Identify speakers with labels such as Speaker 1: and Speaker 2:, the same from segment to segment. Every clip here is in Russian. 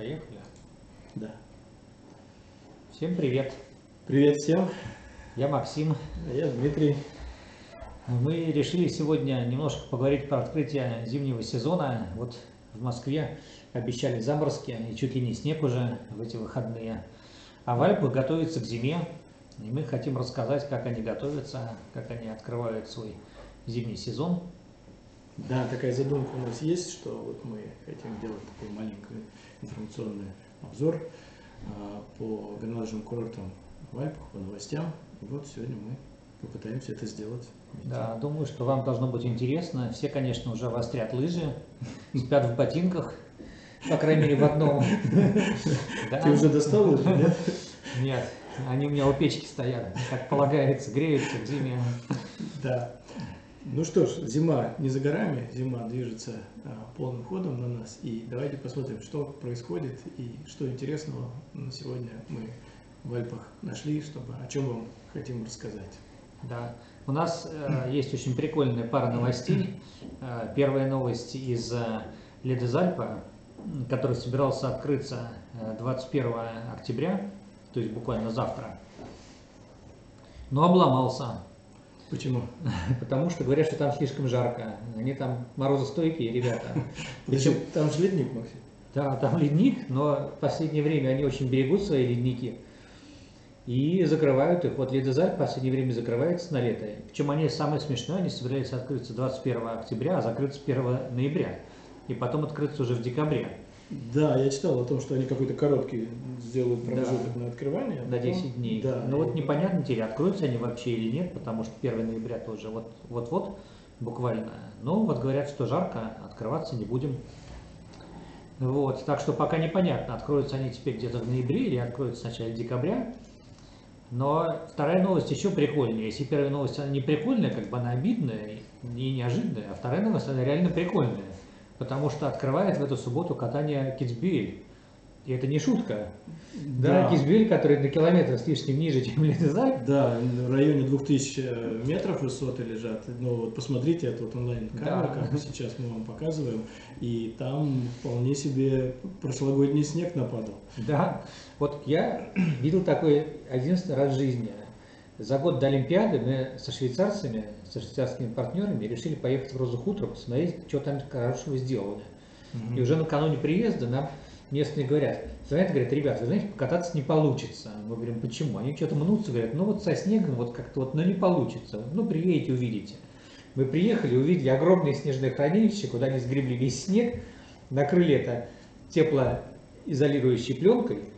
Speaker 1: Поехали.
Speaker 2: Да.
Speaker 1: Всем привет.
Speaker 2: Привет всем.
Speaker 1: Я Максим.
Speaker 2: А я Дмитрий.
Speaker 1: Мы решили сегодня немножко поговорить про открытие зимнего сезона. Вот в Москве обещали заморозки и чуть ли не снег уже в эти выходные. А в Альпах готовятся к зиме. И мы хотим рассказать, как они готовятся, как они открывают свой зимний сезон.
Speaker 2: Да, такая задумка у нас есть, что вот мы хотим делать такой маленький информационный обзор а, по горнолыжным курортам в Альпах, по новостям. И вот сегодня мы попытаемся это сделать.
Speaker 1: Да, думаю, что вам должно быть интересно. Все, конечно, уже вострят лыжи, спят в ботинках, по крайней мере, в одном.
Speaker 2: Ты уже достал лыжи, нет?
Speaker 1: Нет, они у меня у печки стоят, как полагается, греются к зиме.
Speaker 2: Да. Ну что ж, зима не за горами, зима движется а, полным ходом на нас. И давайте посмотрим, что происходит и что интересного на сегодня мы в Альпах нашли, чтобы о чем вам хотим рассказать.
Speaker 1: Да, у нас э, есть очень прикольная пара новостей. Э, первая новость из э, Ледезальпа, который собирался открыться э, 21 октября, то есть буквально завтра, но обломался.
Speaker 2: Почему?
Speaker 1: Потому что говорят, что там слишком жарко. Они там морозостойкие ребята.
Speaker 2: Причем там же ледник, Максим.
Speaker 1: Да, там ледник, но в последнее время они очень берегут свои ледники и закрывают их. Вот Ледозаль в последнее время закрывается на лето. Причем они, самое смешное, они собираются открыться 21 октября, а закрыться 1 ноября. И потом открыться уже в декабре.
Speaker 2: Да, я читал о том, что они какой-то короткий сделают промежуток
Speaker 1: Да.
Speaker 2: на открывание. а
Speaker 1: На
Speaker 2: потом-
Speaker 1: 10 дней.
Speaker 2: Да.
Speaker 1: Но вот непонятно теперь, откроются они вообще или нет, потому что 1 ноября тоже вот- вот-вот буквально. Но вот говорят, что жарко, открываться не будем. Вот, так что пока непонятно, откроются они теперь где-то в ноябре или откроются в начале декабря. Но вторая новость еще прикольнее. Если первая новость она не прикольная, как бы она обидная и неожиданная, а вторая новость она реально прикольная. Потому что открывает в эту субботу катание Китсбюэль. И это не шутка. Да,
Speaker 2: Да.
Speaker 1: Китсбюэль, который на километр с лишним ниже, чем Ледезаль.
Speaker 2: Да, в районе 2000 метров высоты лежат. Но вот посмотрите, это вот онлайн-камера,
Speaker 1: Да.
Speaker 2: как сейчас мы вам показываем. И там вполне себе прошлогодний снег нападал.
Speaker 1: Да, вот я видел такой единственный раз в жизни. За год до Олимпиады мы со швейцарцами, со швейцарскими партнерами решили поехать в Розу Хутор, посмотреть, что там хорошего сделали. И уже накануне приезда нам местные говорят, звонят, говорят, ребят, вы знаете, покататься не получится. Мы говорим, почему? Они что-то мнутся, говорят, ну вот со снегом вот как-то вот, ну не получится. Ну приедете, увидите. Мы приехали, увидели огромное снежное хранилище, куда они сгребли весь снег, накрыли это теплоизолирующей пленкой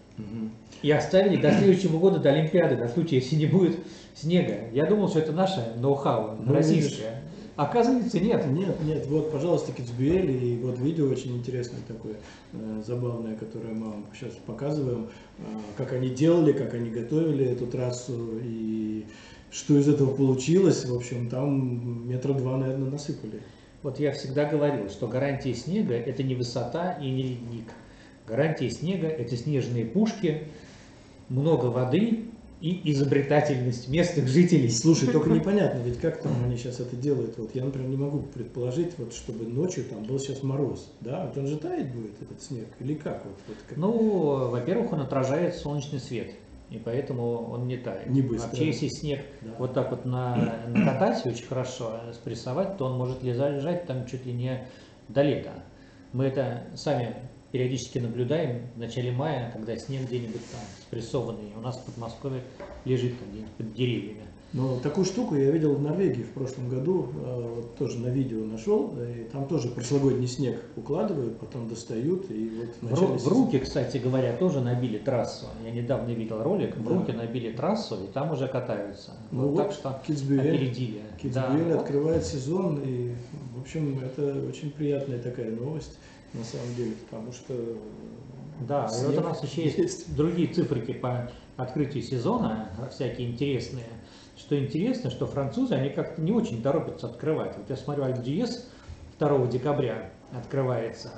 Speaker 1: и оставили до следующего года, до Олимпиады, на случай, если не будет снега. Я думал, что это наше ноу-хау,
Speaker 2: Ну,
Speaker 1: российское. Оказывается, нет.
Speaker 2: Нет, нет, вот, пожалуйста, Китсбюэль, и вот видео очень интересное такое, э, забавное, которое мы вам сейчас показываем, э, как они делали, как они готовили эту трассу, и что из этого получилось, в общем, там метра два, наверное, насыпали.
Speaker 1: Вот я всегда говорил, что гарантия снега – это не высота и не ледник. Гарантия снега – это снежные пушки, много воды и изобретательность местных жителей.
Speaker 2: Слушай, только непонятно, ведь как там они сейчас это делают. Вот я, например, не могу предположить, вот чтобы ночью там был сейчас мороз, да, вот он же таять будет этот снег, или как? Вот, вот как?
Speaker 1: Ну, во-первых, он отражает солнечный свет, и поэтому он не тает.
Speaker 2: Не быстро.
Speaker 1: Вообще, если снег
Speaker 2: Да.
Speaker 1: вот так вот на, накатать очень хорошо, спрессовать, то он может лежать там чуть ли не до лета. Мы это сами периодически наблюдаем в начале мая, когда снег где-нибудь там спрессованный, у нас в Подмосковье лежит там где-нибудь под деревьями.
Speaker 2: Но такую штуку я видел в Норвегии в прошлом году, э, вот тоже на видео нашел, и там тоже прошлогодний снег укладывают, потом достают, и вот в начале
Speaker 1: в Руке, кстати говоря, тоже набили трассу. Я недавно видел ролик, в
Speaker 2: Да.
Speaker 1: Руке набили трассу, и там уже катаются.
Speaker 2: Ну
Speaker 1: Вот
Speaker 2: вот,
Speaker 1: так что
Speaker 2: Китсбюэль,
Speaker 1: опередили.
Speaker 2: Китсбюэль
Speaker 1: Да.
Speaker 2: открывает сезон, и, в общем, это очень приятная такая новость, на самом деле, потому что
Speaker 1: Да, и вот
Speaker 2: снег
Speaker 1: у нас еще есть, другие цифрики по открытию сезона, всякие интересные. Что интересно, что французы, они как-то не очень торопятся открывать. Вот я смотрю, Альп-Диез 2 декабря открывается.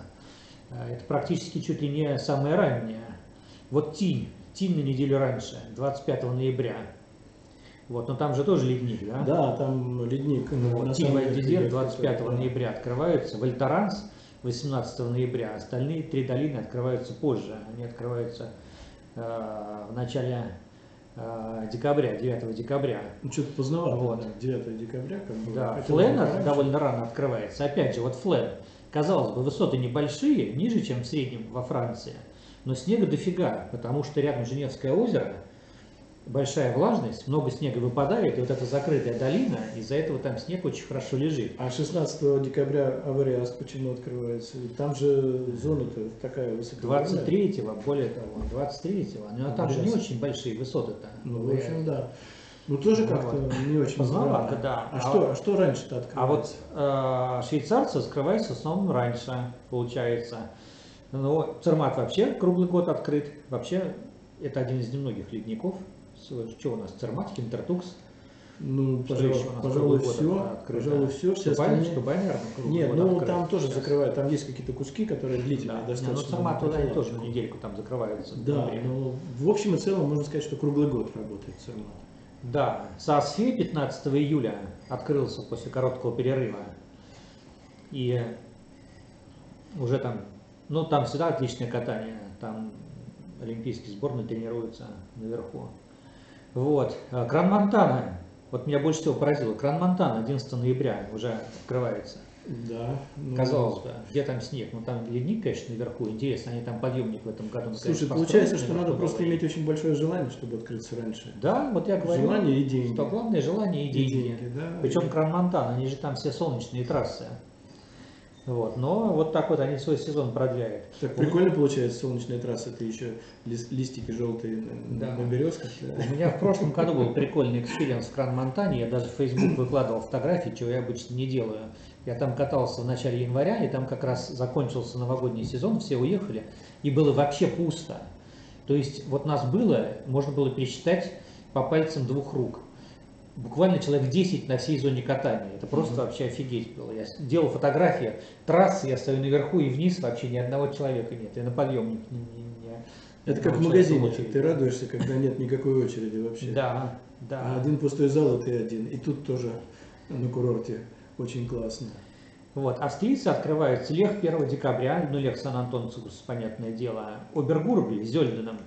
Speaker 1: Э, Это практически чуть ли не самое раннее. Вот Тинь, Тинь на неделю раньше, 25 ноября. Вот, но там же тоже ледник, да?
Speaker 2: Да, там ледник. ну,
Speaker 1: Вот, Альп-Дизер
Speaker 2: ледник
Speaker 1: 25
Speaker 2: такой, да.
Speaker 1: ноября открываются. Вольтаранс 18 ноября. Остальные три долины открываются позже. Они открываются э, в начале э, декабря, 9 декабря.
Speaker 2: Ну, что-то поздновато,
Speaker 1: Вот.
Speaker 2: да, 9 декабря, как бы.
Speaker 1: Да,
Speaker 2: пораньше.
Speaker 1: довольно рано открывается. Опять же, вот Флен. Казалось бы, высоты небольшие, ниже, чем в среднем во Франции. Но снега дофига, потому что рядом Женевское озеро, большая влажность, много снега выпадает, и вот эта закрытая долина, из-за этого там снег очень хорошо лежит.
Speaker 2: А 16 декабря Авариас почему открывается? Там же зона-то такая высокая.
Speaker 1: 23-го, более того, 23-го, но там же не очень большие высоты-то.
Speaker 2: Ну, в общем, да. Ну, тоже
Speaker 1: Ну,
Speaker 2: как-то
Speaker 1: вот.
Speaker 2: не очень
Speaker 1: Поздновато, да.
Speaker 2: А,
Speaker 1: А
Speaker 2: что, а что раньше-то
Speaker 1: А вот
Speaker 2: открывается?
Speaker 1: э, швейцарцы скрываются в основном раньше, получается. Но Цермат вообще круглый год открыт. Вообще, это один из немногих ледников. Что у нас? Цермат, Хинтертукс.
Speaker 2: Ну, пожалуй, пожалуй, все. Пожалуй, все. Все остальные...
Speaker 1: Наверное, круглый
Speaker 2: Нет, ну там тоже
Speaker 1: сейчас.
Speaker 2: закрывают, там есть какие-то куски, которые длительные
Speaker 1: Да,
Speaker 2: достаточно.
Speaker 1: Не, ну Цермат туда они тоже недельку там закрываются.
Speaker 2: Да, но в общем и целом можно сказать, что круглый год работает Цермат.
Speaker 1: Да, Саасфе 15 июля открылся после короткого перерыва. И уже там, ну там всегда отличное катание, там олимпийский сборной тренируется наверху. Вот, А Кран Монтана, вот меня больше всего поразило, Кран Монтана 11 ноября уже открывается.
Speaker 2: Да. ну,
Speaker 1: Казалось бы, где там снег? Ну там ледник, конечно, наверху. Интересно, они там подъемник в этом году.
Speaker 2: Слушай,
Speaker 1: конечно,
Speaker 2: получается, что надо просто
Speaker 1: новый.
Speaker 2: иметь очень большое желание, чтобы открыться раньше.
Speaker 1: Да, вот я говорю.
Speaker 2: Желание и деньги.
Speaker 1: Что главное желание и
Speaker 2: И
Speaker 1: деньги.
Speaker 2: деньги, да.
Speaker 1: Причем Кран-Монтан, они же там все солнечные трассы. Вот. Но вот так вот они свой сезон продляют.
Speaker 2: Так прикольно получается, солнечная трасса, ты еще лист- листики желтые на,
Speaker 1: Да.
Speaker 2: на березках. да.
Speaker 1: У меня в прошлом году был прикольный experience в Кран-Монтане. Я даже в Facebook выкладывал фотографии, чего я обычно не делаю. Я там катался в начале января, и там как раз закончился новогодний сезон, все уехали, и было вообще пусто. То есть вот нас было, можно было пересчитать по пальцам двух рук. Буквально человек 10 на всей зоне катания. Это просто вообще офигеть было. Я делал фотографии трассы, я стою наверху и вниз, вообще ни одного человека нет. И на подъемник не, не- не-
Speaker 2: Это как в магазине,
Speaker 1: очереди.
Speaker 2: ты радуешься, когда нет никакой очереди вообще.
Speaker 1: Да, да.
Speaker 2: А один пустой зал, и ты один. И тут тоже на курорте очень классно.
Speaker 1: Вот, австрийцы открывают Лех 1 декабря, ну Лех Сан-Антон-Цукус, понятное дело. Обергурбль Зельденом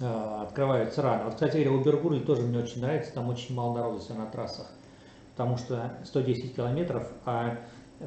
Speaker 1: открываются рано. Вот, кстати говоря, Обергурбль тоже мне очень нравится, там очень мало народу все на трассах, потому что 110 километров, а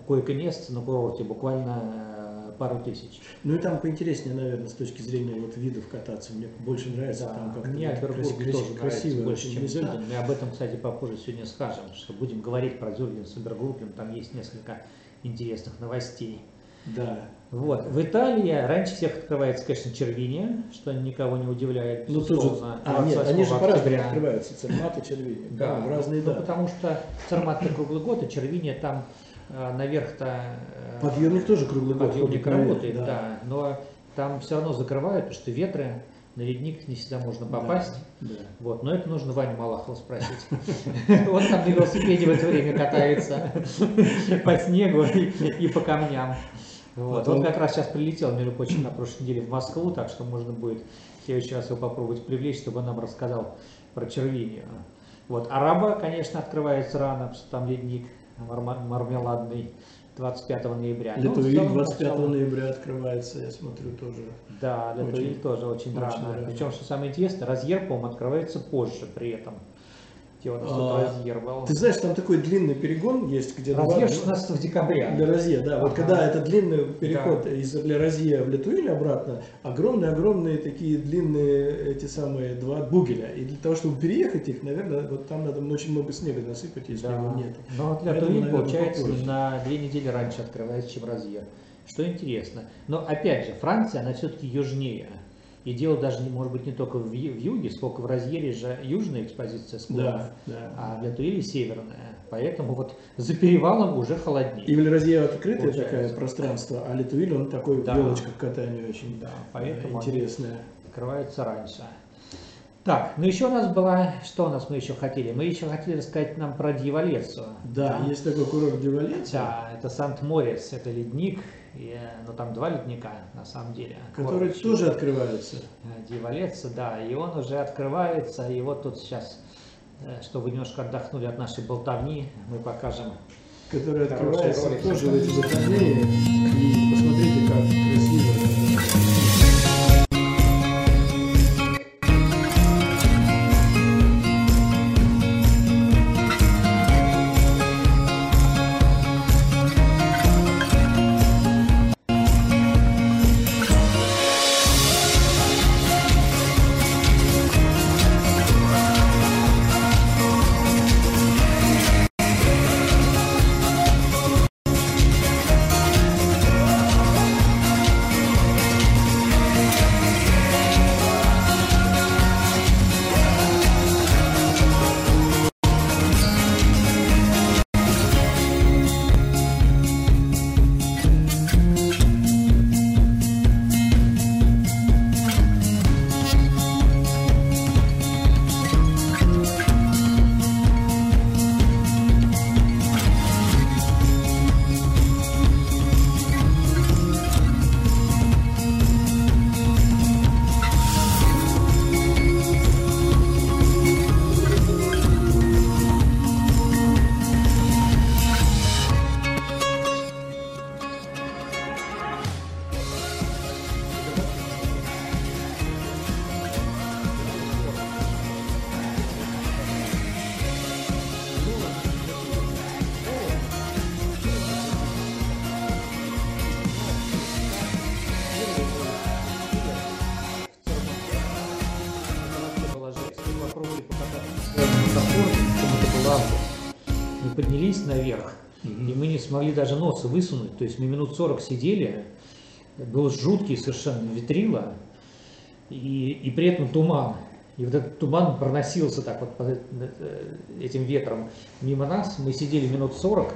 Speaker 1: койко-мест на курорте буквально э, пару тысяч.
Speaker 2: Ну и там поинтереснее, наверное, с точки зрения вот видов кататься. Мне больше нравится
Speaker 1: Да,
Speaker 2: там как-то
Speaker 1: мне
Speaker 2: вот красиво,
Speaker 1: тоже
Speaker 2: красиво
Speaker 1: больше, чем. Зельден. Мы об этом, кстати, попозже сегодня скажем, что будем говорить про Зельден с Обергурблем, там есть несколько интересных новостей.
Speaker 2: Да.
Speaker 1: Вот. В Италии раньше всех открывается, конечно, Червиния, что никого не удивляет.
Speaker 2: Ну тут же, а, нет,
Speaker 1: 28
Speaker 2: они же по-разному открываются, цермат и червини.
Speaker 1: Да,
Speaker 2: в разные
Speaker 1: ну,
Speaker 2: даты.
Speaker 1: потому что Цермат круглый год, и Червиния там э, наверх-то... э,
Speaker 2: Подъемник тоже круглый год
Speaker 1: подъемник работает, да. Но там все равно закрывают, потому что ветры, на ледник не всегда можно
Speaker 2: Да,
Speaker 1: попасть.
Speaker 2: Да.
Speaker 1: Вот, но это нужно Ваню Малахова спросить. Он там на велосипеде в это время катается по снегу и по камням. Вот.
Speaker 2: Потом-
Speaker 1: Он как раз сейчас прилетел, между прочим, на прошлой неделе в Москву, так что можно будет в следующий раз его попробовать привлечь, чтобы он нам рассказал про червинию. Вот. Араба, конечно, открывается рано, потому что там ледник мармеладный 25 ноября. Ну,
Speaker 2: Литовиль
Speaker 1: целом,
Speaker 2: 25
Speaker 1: начало-
Speaker 2: ноября открывается, я смотрю, тоже.
Speaker 1: Да, Литовиль тоже очень,
Speaker 2: очень
Speaker 1: рано.
Speaker 2: рано.
Speaker 1: Причем, что самое интересное, разъер, по-моему, открывается позже при этом. Нас тут
Speaker 2: А,
Speaker 1: был?
Speaker 2: Ты знаешь, там такой длинный перегон есть, где
Speaker 1: Разъер 16 декабря.
Speaker 2: Для Розье, да. Вот
Speaker 1: Ага.
Speaker 2: когда это длинный переход из для Розье в Литуиль обратно, огромные-огромные такие длинные эти самые два бугеля. И для того, чтобы переехать их, наверное, вот там надо очень много снега насыпать, если
Speaker 1: Да.
Speaker 2: его нет.
Speaker 1: Но вот для
Speaker 2: наверное,
Speaker 1: получается,
Speaker 2: попозже.
Speaker 1: на две недели раньше открывается, чем разъер. Что интересно. Но опять же, Франция, она все-таки южнее. И дело даже, не, может быть, не только в, в юге, сколько в разъере же южная экспозиция склонов,
Speaker 2: Да, да.
Speaker 1: а для Туиля северная. Поэтому вот за перевалом уже холоднее.
Speaker 2: И в Розье открытое
Speaker 1: Получается.
Speaker 2: такое пространство, а Литуиль, он такой
Speaker 1: Да.
Speaker 2: елочках катание очень
Speaker 1: Да, поэтому
Speaker 2: интересное.
Speaker 1: открываются раньше. Так, ну еще у нас была, что у нас мы еще хотели? Мы еще хотели рассказать нам про Дьяволецию.
Speaker 2: Да, есть такой курорт Дивалеция,
Speaker 1: Да, это Сант-Морец, это ледник, и, ну там два ледника на самом деле.
Speaker 2: который
Speaker 1: Город
Speaker 2: тоже открывается.
Speaker 1: Э, Дьяволеция, да, и он уже открывается, и вот тут сейчас, э, чтобы немножко отдохнули от нашей болтовни, мы покажем
Speaker 2: который открывается тоже в эти выходные. И
Speaker 1: август. Поднялись наверх, и мы не смогли даже носа высунуть. То есть мы минут 40 сидели, был жуткий совершенно ветрило, и, и при этом туман. И вот этот туман проносился так вот под э, этим ветром мимо нас. Мы сидели минут 40,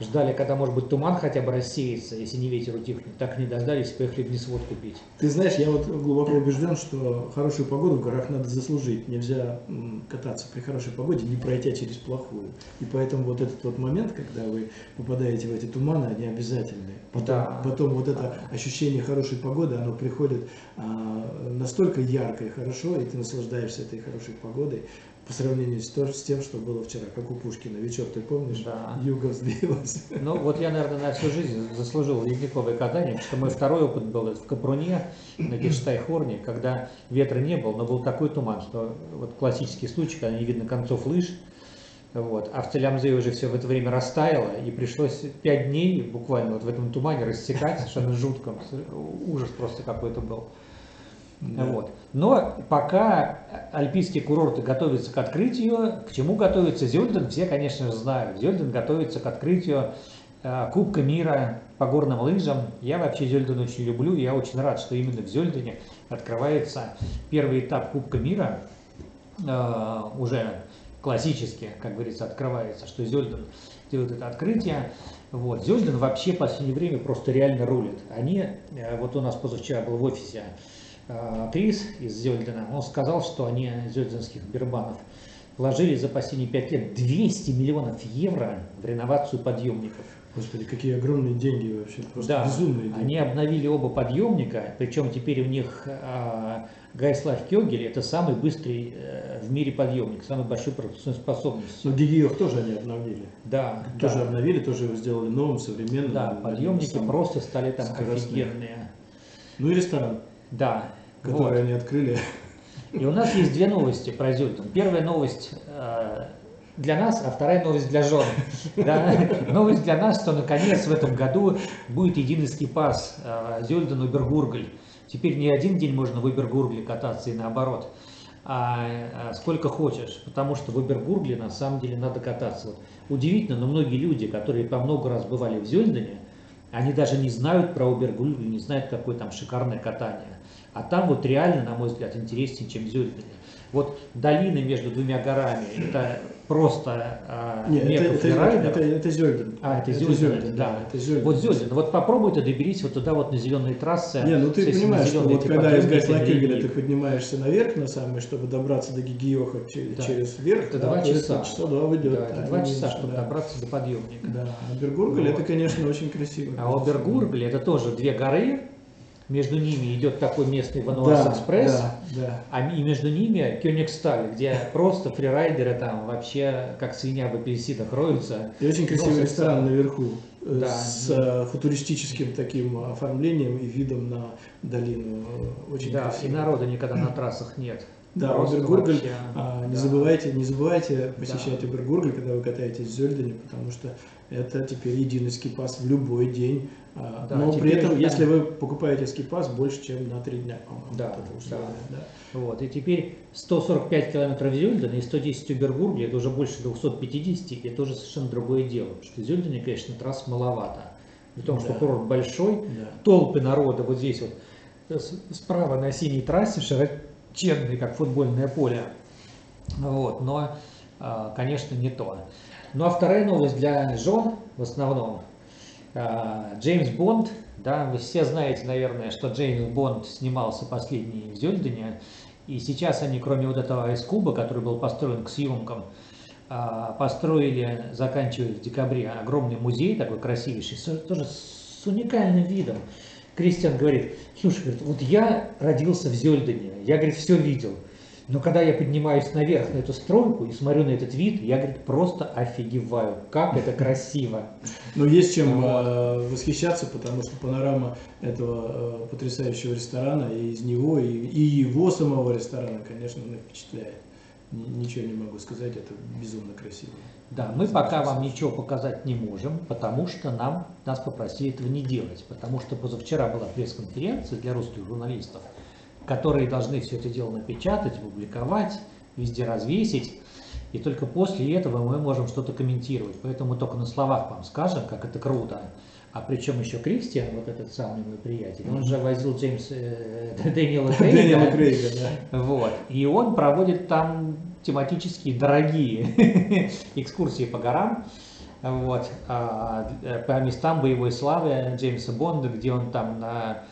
Speaker 1: ждали, когда, может быть, туман хотя бы рассеется, если не ветер утихнет. Так не дождались, поехали вниз водку пить.
Speaker 2: Ты знаешь, я вот глубоко убежден, что хорошую погоду в горах надо заслужить. Нельзя кататься при хорошей погоде, не пройти через плохую. И поэтому вот этот вот момент, когда вы попадаете в эти туманы, они обязательны. Потом, да. потом вот это ощущение хорошей погоды, оно приходит а, настолько ярко и хорошо, и ты наслаждаешься этой хорошей погодой, по сравнению с, с тем, что было вчера, как у Пушкина. Вечер, ты помнишь?
Speaker 1: Да.
Speaker 2: Юга взбилась.
Speaker 1: Ну вот я, наверное, на всю жизнь заслужил ледниковое катание, потому что мой второй опыт был в Капруне, на Герштайхорне, когда ветра не было, но был такой туман, что вот классический случай, когда не видно концов лыж, вот. А в Целямзе уже все в это время растаяло, и пришлось пять дней буквально вот в этом тумане рассекать, совершенно жутко, ужас просто какой-то был. Да. Вот. Но пока альпийские курорты готовятся к открытию, к чему готовится Зельден, все, конечно же, знают. Зельден готовится к открытию э, Кубка мира по горным лыжам. Я вообще Зельден очень люблю, я очень рад, что именно в Зельдене открывается первый этап Кубка мира, э, уже классически, как говорится, открывается, что Зельден делает это открытие. Вот. Зельден вообще в последнее время просто реально рулит. Они, э, вот у нас позавчера был в офисе Крис из Зельдена, он сказал, что они, зельденских бербанов, вложили за последние пять лет 200 миллионов евро в реновацию подъемников.
Speaker 2: Господи, какие огромные деньги вообще, просто
Speaker 1: да,
Speaker 2: безумные деньги.
Speaker 1: Они обновили оба подъемника, причем теперь у них а, Гайслав Кёгель это самый быстрый э, в мире подъемник, самый большой пропускной способностью.
Speaker 2: Но Гигиох тоже они обновили.
Speaker 1: Да.
Speaker 2: Тоже
Speaker 1: да.
Speaker 2: обновили, тоже его сделали новым, современным.
Speaker 1: Да, подъемники просто стали там скоростные. офигенные.
Speaker 2: Ну и ресторан.
Speaker 1: Да,
Speaker 2: которые вот. они открыли.
Speaker 1: И у нас есть две новости про Зюльтон. Первая новость э, для нас, а вторая новость для жен. Да? Новость для нас, что наконец в этом году будет единый скипас э, Зюльден Убергургль. Теперь не один день можно в Убергургле кататься и наоборот, а, а сколько хочешь, потому что в Убергургле на самом деле надо кататься. Вот. Удивительно, но многие люди, которые по много раз бывали в Зюльдене, они даже не знают про Убергургль, не знают, какое там шикарное катание. А там вот реально, на мой взгляд, интереснее, чем Зюрихене. Вот долины между двумя горами, это просто
Speaker 2: а, Нет, это, это, это, это Зюрден.
Speaker 1: А, это, это Зюрден, да. Это Зюрден. Вот Зюрден. Вот попробуй ты доберись вот туда вот на зеленые трассы.
Speaker 2: Не, ну ты понимаешь, что вот когда из Гайслакегеля ты поднимаешься наверх на самый, чтобы добраться до Гигиоха через, да. через верх,
Speaker 1: это два часа.
Speaker 2: часа два выйдет.
Speaker 1: Да, это два часа, чтобы да. добраться до подъемника.
Speaker 2: Да, а Бергургаль вот. это, конечно, очень красиво.
Speaker 1: А Обергургаль это тоже две горы, между ними идет такой местный Вануас да, Экспресс, да, да. а и между ними Кёнигсталь, где просто фрирайдеры там вообще как свинья в апельсинах роются.
Speaker 2: И очень красивый ресторан наверху э, да. с э, футуристическим таким оформлением и видом на долину. Очень
Speaker 1: да,
Speaker 2: красиво.
Speaker 1: и народа никогда на трассах нет.
Speaker 2: Да, Обергургаль, вообще, а, не да. забывайте, не забывайте посещать да. Обергургаль, когда вы катаетесь в Зельдене, потому что это теперь единый скипас в любой день а, да, Но при этом, там... если вы покупаете скипас больше, чем на 3 дня,
Speaker 1: по-моему. Да, вот да. да. Вот, и теперь 145 километров Зюльдена и 110 Убергургли, это уже больше 250, и это уже совершенно другое дело. Потому что Зюльдене, конечно, трасс маловато. При том, да. что курорт большой, да. толпы народа вот здесь вот э, справа на синей трассе широченной, как футбольное поле. Вот, но, а, конечно, не то. Ну а вторая новость для жен в основном – а, Джеймс Бонд, да, вы все знаете, наверное, что Джеймс Бонд снимался последний в Зельдене, и сейчас они, кроме вот этого айскуба, который был построен к съемкам, а, построили, заканчивая в декабре, огромный музей, такой красивейший, тоже с уникальным видом. Кристиан говорит, слушай, говорит, вот я родился в Зельдене, я, говорит, все видел – но когда я поднимаюсь наверх на эту стройку и смотрю на этот вид, я, говорит, просто офигеваю, как это красиво.
Speaker 2: Ну, есть чем э, восхищаться, потому что панорама этого э, потрясающего ресторана и из него, и, и его самого ресторана, конечно, меня впечатляет. Ничего не могу сказать, это безумно красиво.
Speaker 1: Да, мы пока вам ничего показать не можем, потому что нам, нас попросили этого не делать. Потому что позавчера была пресс-конференция для русских журналистов – которые должны все это дело напечатать, публиковать, везде развесить. и только после этого мы можем что-то комментировать. Поэтому мы только на словах вам скажем, как это круто. А причем еще Кристиан, вот этот самый мой приятель, он же возил Джеймс э, Дэниела
Speaker 2: Дэниела
Speaker 1: Крейга.
Speaker 2: Крейга, да.
Speaker 1: Вот. И он проводит там тематические дорогие экскурсии по горам. Вот, а, э, по местам боевой славы Джеймса Бонда, где он там на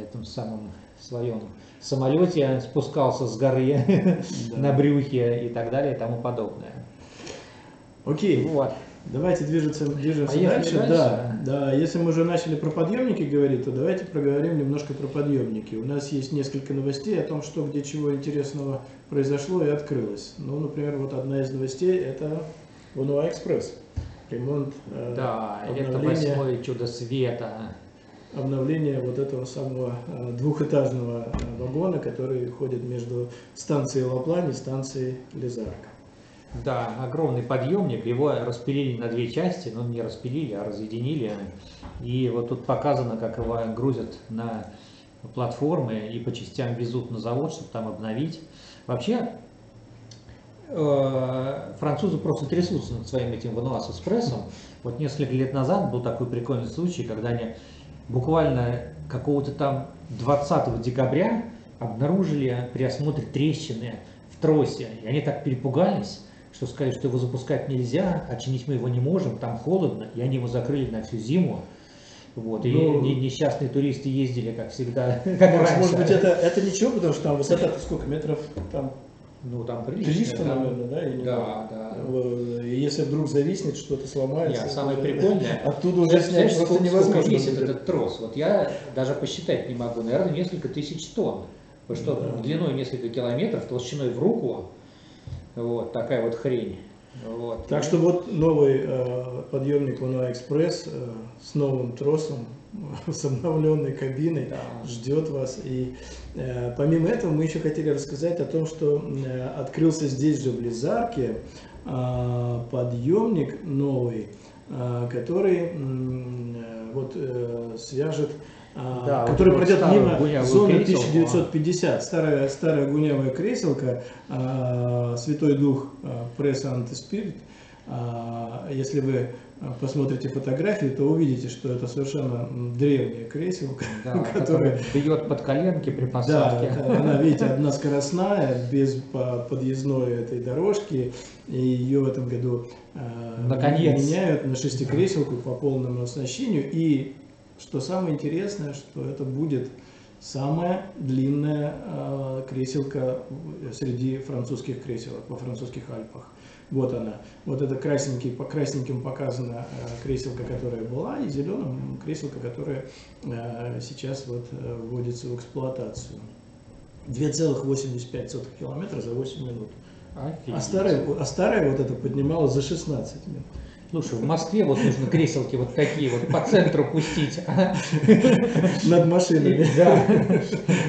Speaker 1: этом самом своем самолете спускался с горы
Speaker 2: Да.
Speaker 1: на брюхе и так далее и тому подобное.
Speaker 2: Окей,
Speaker 1: Вот.
Speaker 2: Давайте движемся
Speaker 1: Поехали
Speaker 2: дальше.
Speaker 1: дальше.
Speaker 2: Да, да, если мы уже начали про подъемники говорить, то давайте проговорим немножко про подъемники. У нас есть несколько новостей о том, что где чего интересного произошло и открылось. Ну, например, вот одна из новостей это Лунуа Экспресс. Ремонт, э,
Speaker 1: Да, это восьмое чудо света.
Speaker 2: обновление вот этого самого э, двухэтажного э, вагона, который ходит между станцией Лаплань и станцией Лизарк.
Speaker 1: Да, огромный подъемник, его распилили на две части, ну не распилили, а разъединили. И вот тут показано, как его грузят на платформы и по частям везут на завод, чтобы там обновить. Вообще, э, французы просто трясутся над своим этим Вануас Эспрессом. Вот несколько лет назад был такой прикольный случай, когда они буквально какого-то там 20 декабря обнаружили при осмотре трещины в тросе. И они так перепугались, что сказали, что его запускать нельзя, а чинить мы его не можем, там холодно, и они его закрыли на всю зиму. Вот, и
Speaker 2: Ну,
Speaker 1: не- несчастные туристы ездили, как всегда, как раньше.
Speaker 2: может быть, это, это ничего, потому что там высота сколько метров? Там
Speaker 1: Ну, там прилично.
Speaker 2: 300,
Speaker 1: да.
Speaker 2: наверное, да? или
Speaker 1: Да, да.
Speaker 2: Э, И если вдруг зависнет, что-то сломается.
Speaker 1: Не, а самое прикольное,
Speaker 2: Оттуда уже снять просто
Speaker 1: сколько,
Speaker 2: невозможно.
Speaker 1: сколько весит этот трос? Вот я даже посчитать не могу. Наверное, несколько тысяч тонн. Потому что
Speaker 2: Да.
Speaker 1: длиной несколько километров, толщиной в руку. Вот такая вот хрень. Вот.
Speaker 2: Так что вот новый э, подъемник Луна Экспресс э, с новым тросом, с обновленной кабиной
Speaker 1: Да.
Speaker 2: ждет вас. И э, помимо этого мы еще хотели рассказать о том, что э, открылся здесь же в Лизарке э, подъемник новый, э, который э, вот э, свяжет
Speaker 1: Да, вот
Speaker 2: который
Speaker 1: вот
Speaker 2: пройдет мимо зоны
Speaker 1: креселку.
Speaker 2: 1950. Старая, старая гунявая креселка, а, Святой Дух а, пресс антиспирит. А, Если вы а, посмотрите фотографии, то увидите, что это совершенно древняя креселка,
Speaker 1: Да,
Speaker 2: которая
Speaker 1: бьет под коленки при
Speaker 2: да,
Speaker 1: посадке.
Speaker 2: это- она, видите, одна скоростная, без по- подъездной этой дорожки, и ее в этом году э,
Speaker 1: Наконец.
Speaker 2: меняют на шестикреселку по полному оснащению. И что самое интересное, что это будет самая длинная э, креселка в- среди французских креселок во французских Альпах. Вот она. Вот это красненький, по красненьким показана э, креселка, которая была, и зеленым креселка, которая э, сейчас вот вводится в эксплуатацию. 2,85 километра за 8 минут.
Speaker 1: Офигеть.
Speaker 2: А старая, а старая вот эта поднималась за 16 минут.
Speaker 1: Слушай, в Москве вот нужно креселки вот такие вот по центру пустить.
Speaker 2: Над машинами.
Speaker 1: Да.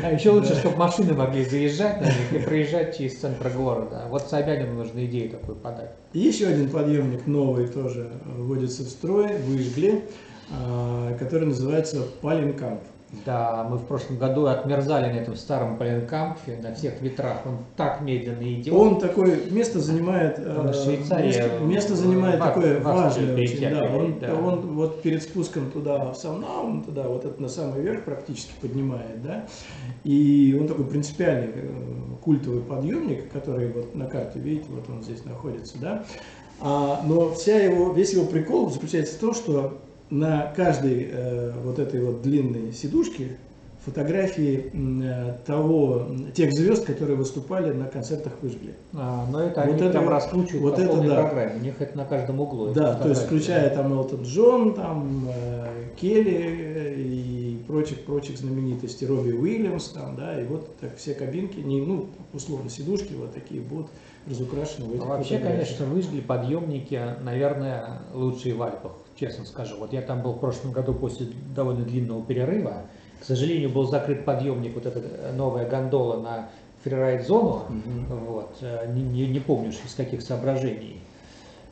Speaker 1: А еще лучше, чтобы машины могли заезжать на них и проезжать через центр города. Вот Собянину нужно идею такую подать.
Speaker 2: И еще один подъемник новый тоже вводится в строй в Ижгле, а, который называется Паленкамп.
Speaker 1: Да, мы в прошлом году отмерзали на этом старом Паленкампе, на всех ветрах. Он так медленно идет.
Speaker 2: Он такое место занимает, э,
Speaker 1: из Швейцарии,
Speaker 2: место, место занимает
Speaker 1: в Ав-
Speaker 2: такое важное очень, да. Он,
Speaker 1: да.
Speaker 2: он вот перед спуском туда в Самнаун, туда вот это на самый верх практически поднимает, да. И он такой принципиальный э, культовый подъемник, который вот на карте, видите, вот он здесь находится, да. А, но вся его, весь его прикол заключается в том, что на каждой э, вот этой вот длинной сидушке фотографии э, того, тех звезд, которые выступали на концертах в Ижгле.
Speaker 1: А, но это
Speaker 2: Вот
Speaker 1: они
Speaker 2: это
Speaker 1: прям раскручивают
Speaker 2: вот
Speaker 1: по
Speaker 2: это
Speaker 1: полной
Speaker 2: да.
Speaker 1: программе. У них это на каждом углу.
Speaker 2: Да, то есть включая там Элтон Джон, там э, Келли э, и прочих-прочих знаменитостей, Робби Уильямс, там, да, и вот так все кабинки, не, ну, условно, сидушки вот такие будут разукрашены в этих
Speaker 1: А Вообще,
Speaker 2: фотографиях.
Speaker 1: конечно, выжгли подъемники, наверное, лучшие в Альпах, честно скажу. Вот я там был в прошлом году после довольно длинного перерыва. К сожалению, был закрыт подъемник, вот эта э, новая гондола на фрирайд-зону.
Speaker 2: Мгм.
Speaker 1: Вот, э, не, не- не помню из каких соображений.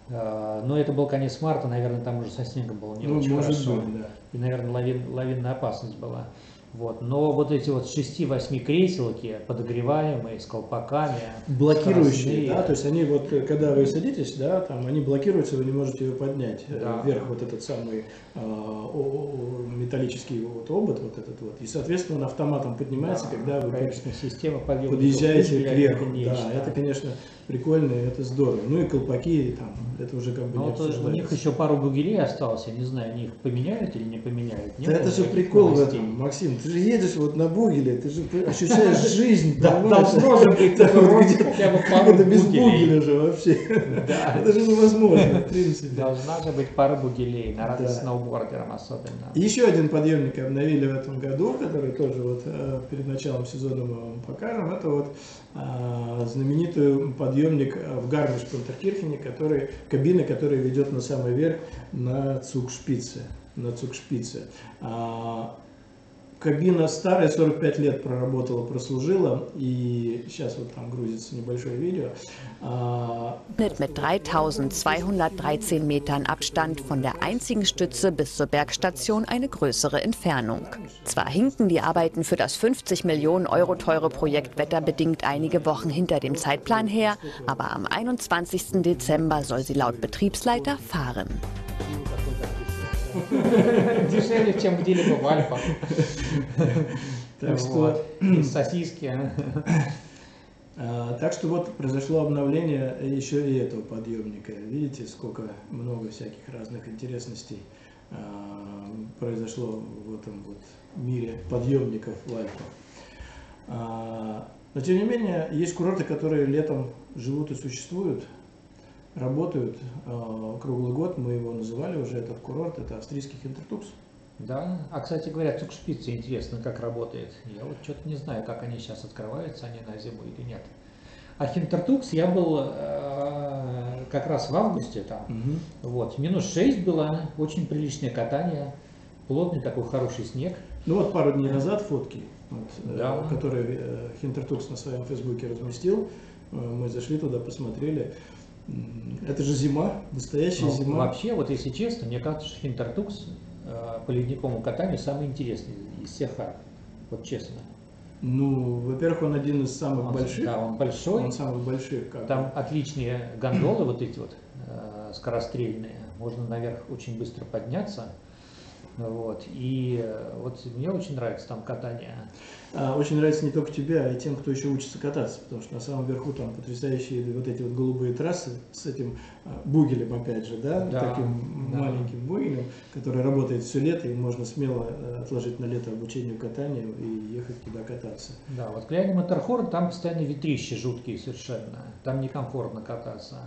Speaker 1: Э, Но это был конец марта, наверное, там уже со снегом было не
Speaker 2: Ну,
Speaker 1: очень
Speaker 2: может
Speaker 1: хорошо.
Speaker 2: быть, да.
Speaker 1: И, наверное, лавин, лавинная опасность была. Вот. Но вот эти вот 6-8 креселки, подогреваемые, с колпаками,
Speaker 2: блокирующие,
Speaker 1: скоростные.
Speaker 2: да, то есть они вот, э, когда вы садитесь, да, там они блокируются, вы не можете ее поднять э,
Speaker 1: Да.
Speaker 2: вверх, вот этот самый о- металлический вот обод, вот этот вот, и, соответственно, он автоматом поднимается,
Speaker 1: Да,
Speaker 2: когда вы
Speaker 1: конечно, система
Speaker 2: подъезжаете кверху, да,
Speaker 1: нечто.
Speaker 2: это, конечно, прикольно, это здорово. Ну и колпаки, там, это уже как бы
Speaker 1: Ну,
Speaker 2: не
Speaker 1: вот у них еще пару бугелей осталось, я не знаю, они их поменяют или не поменяют. Не
Speaker 2: Да это же прикол в этом, Максим. Ты же едешь вот на бугеле, ты же ощущаешь жизнь.
Speaker 1: Должно же быть хотя бы пару
Speaker 2: это без бугеля же вообще. Это же невозможно, в принципе.
Speaker 1: Должна же быть пара бугелей, на радость сноубордерам особенно.
Speaker 2: Еще один подъемник обновили в этом году, который тоже вот э, перед началом сезона мы вам покажем. Это вот а, знаменитый подъемник э, в Гармиш-Пантеркирхене, который, кабина, которая ведет на самый верх на Цукшпице. На Цукшпице. А, Кабина старая, 45 лет проработала, прослужила, и сейчас вот там грузится небольшое видео. А,
Speaker 3: Mit 3213 Metern Abstand von der einzigen Stütze bis zur Bergstation eine größere Entfernung. Zwar hinken die Arbeiten für das 50 Millionen Euro teure Projekt wetterbedingt einige Wochen hinter dem Zeitplan her, aber am 21. Dezember soll sie laut Betriebsleiter fahren.
Speaker 1: Дешевле, чем где-либо в Альпах.
Speaker 2: Так что-
Speaker 1: сосиски.
Speaker 2: А, Так что вот произошло обновление еще и этого подъемника. Видите, сколько много всяких разных интересностей а, произошло в этом вот мире подъемников в Альпах. А, Но тем не менее, есть курорты, которые летом живут и существуют, работают а, круглый год. Мы его называли уже, этот курорт, это австрийский Хинтертукс.
Speaker 1: Да, а кстати говоря, Цукшпице интересно, как работает. Я вот что-то не знаю, как они сейчас открываются, они на зиму или нет. А Хинтертукс я был э, как раз в августе там. Вот, минус 6 было, очень приличное катание, плотный такой хороший снег.
Speaker 2: Ну вот пару дней назад фотки, вот, э,
Speaker 1: Да.
Speaker 2: которые э, Хинтертукс на своем фейсбуке разместил. Э, Мы зашли туда, посмотрели. Это же зима, настоящая
Speaker 1: Ну,
Speaker 2: зима.
Speaker 1: Вообще, вот если честно, мне кажется, что Хинтертукс э, по ледниковому катанию самый интересный из всех арк. Вот честно.
Speaker 2: Ну, во-первых, он один из самых
Speaker 1: Он-
Speaker 2: больших.
Speaker 1: Да, он большой.
Speaker 2: Он самых больших. Как.
Speaker 1: Там отличные гондолы, вот эти вот э, скорострельные. Можно наверх очень быстро подняться. Вот. И э, вот мне очень нравится там катание.
Speaker 2: А, очень нравится не только тебе, а и тем, кто еще учится кататься, потому что на самом верху там потрясающие вот эти вот голубые трассы с этим а, бугелем, опять же, да,
Speaker 1: Да,
Speaker 2: таким
Speaker 1: да.
Speaker 2: маленьким бугелем, который работает все лето, и можно смело э, отложить на лето обучение катанию и ехать туда кататься.
Speaker 1: Да, вот глядя Матерхорн, там постоянно ветрища жуткие совершенно. Там некомфортно кататься.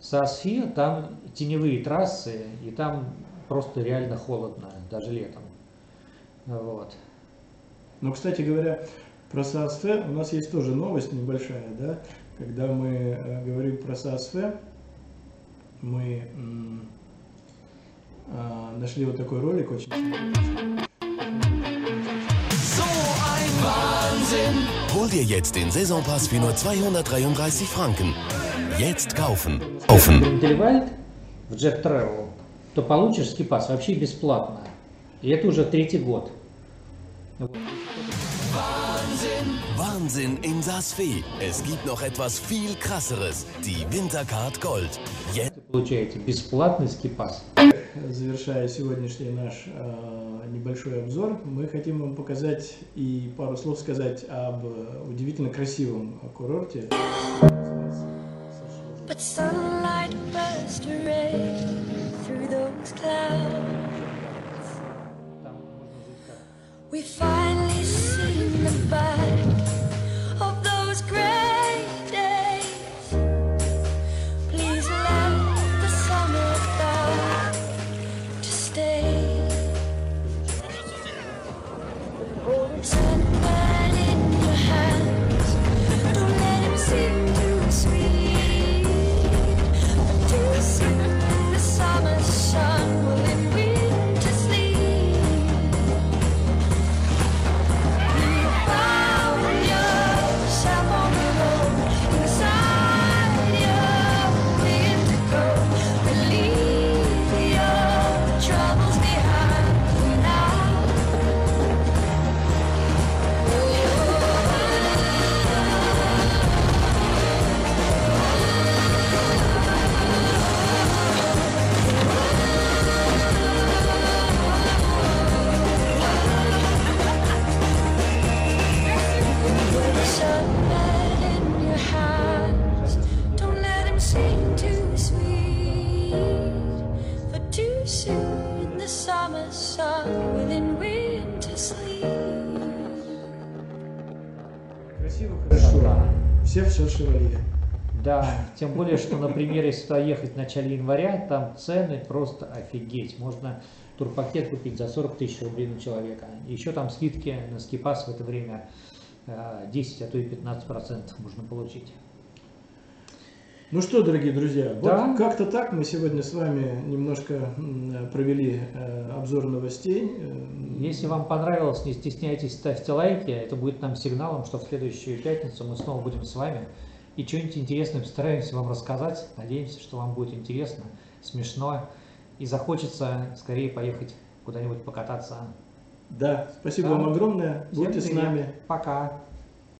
Speaker 1: Саасфи, там теневые трассы, и там просто реально холодно, даже летом. Вот.
Speaker 2: Но, кстати говоря, про САСФ у нас есть тоже новость небольшая, да, когда мы э, говорим про САСФ, мы а, нашли вот такой ролик очень
Speaker 4: Hol dir jetzt den Saisonpass für nur 233 Franken. Jetzt kaufen. Kaufen.
Speaker 1: Гриндельвальд в Jet Travel, то получишь скипас вообще бесплатно. И это уже третий год.
Speaker 4: Wahnsinn in Saas-Fee. Es gibt noch etwas viel krasseres. Die Wintercard Gold. Jetzt
Speaker 1: получаете бесплатный скипас.
Speaker 2: завершая сегодняшний наш э, небольшой обзор, мы хотим вам показать и пару слов сказать об э, удивительно красивом курорте.
Speaker 5: But sunlight burst clouds.
Speaker 1: Там можно жить как
Speaker 5: We finally seen the back the summer sun within winter sleep.
Speaker 2: Красиво, хорошо. Все в Шершевалье.
Speaker 1: Да, тем более, что, например, если туда ехать в начале января, там цены просто офигеть. Можно турпакет купить за 40 тысяч рублей на человека. Еще там скидки на скипас в это время э, 10, а то и 15 процентов можно получить.
Speaker 2: Ну что, дорогие друзья,
Speaker 1: Да.
Speaker 2: вот как-то так мы сегодня с вами немножко провели э, обзор новостей. Э,
Speaker 1: Если вам понравилось, не стесняйтесь, ставьте лайки. Это будет нам сигналом, что в следующую пятницу мы снова будем с вами. И что-нибудь интересное постараемся вам рассказать. Надеемся, что вам будет интересно, смешно. И захочется скорее поехать куда-нибудь покататься.
Speaker 2: Да, спасибо
Speaker 1: Да.
Speaker 2: вам огромное.
Speaker 1: Всем
Speaker 2: Будьте с
Speaker 1: привет.
Speaker 2: нами.
Speaker 1: Пока.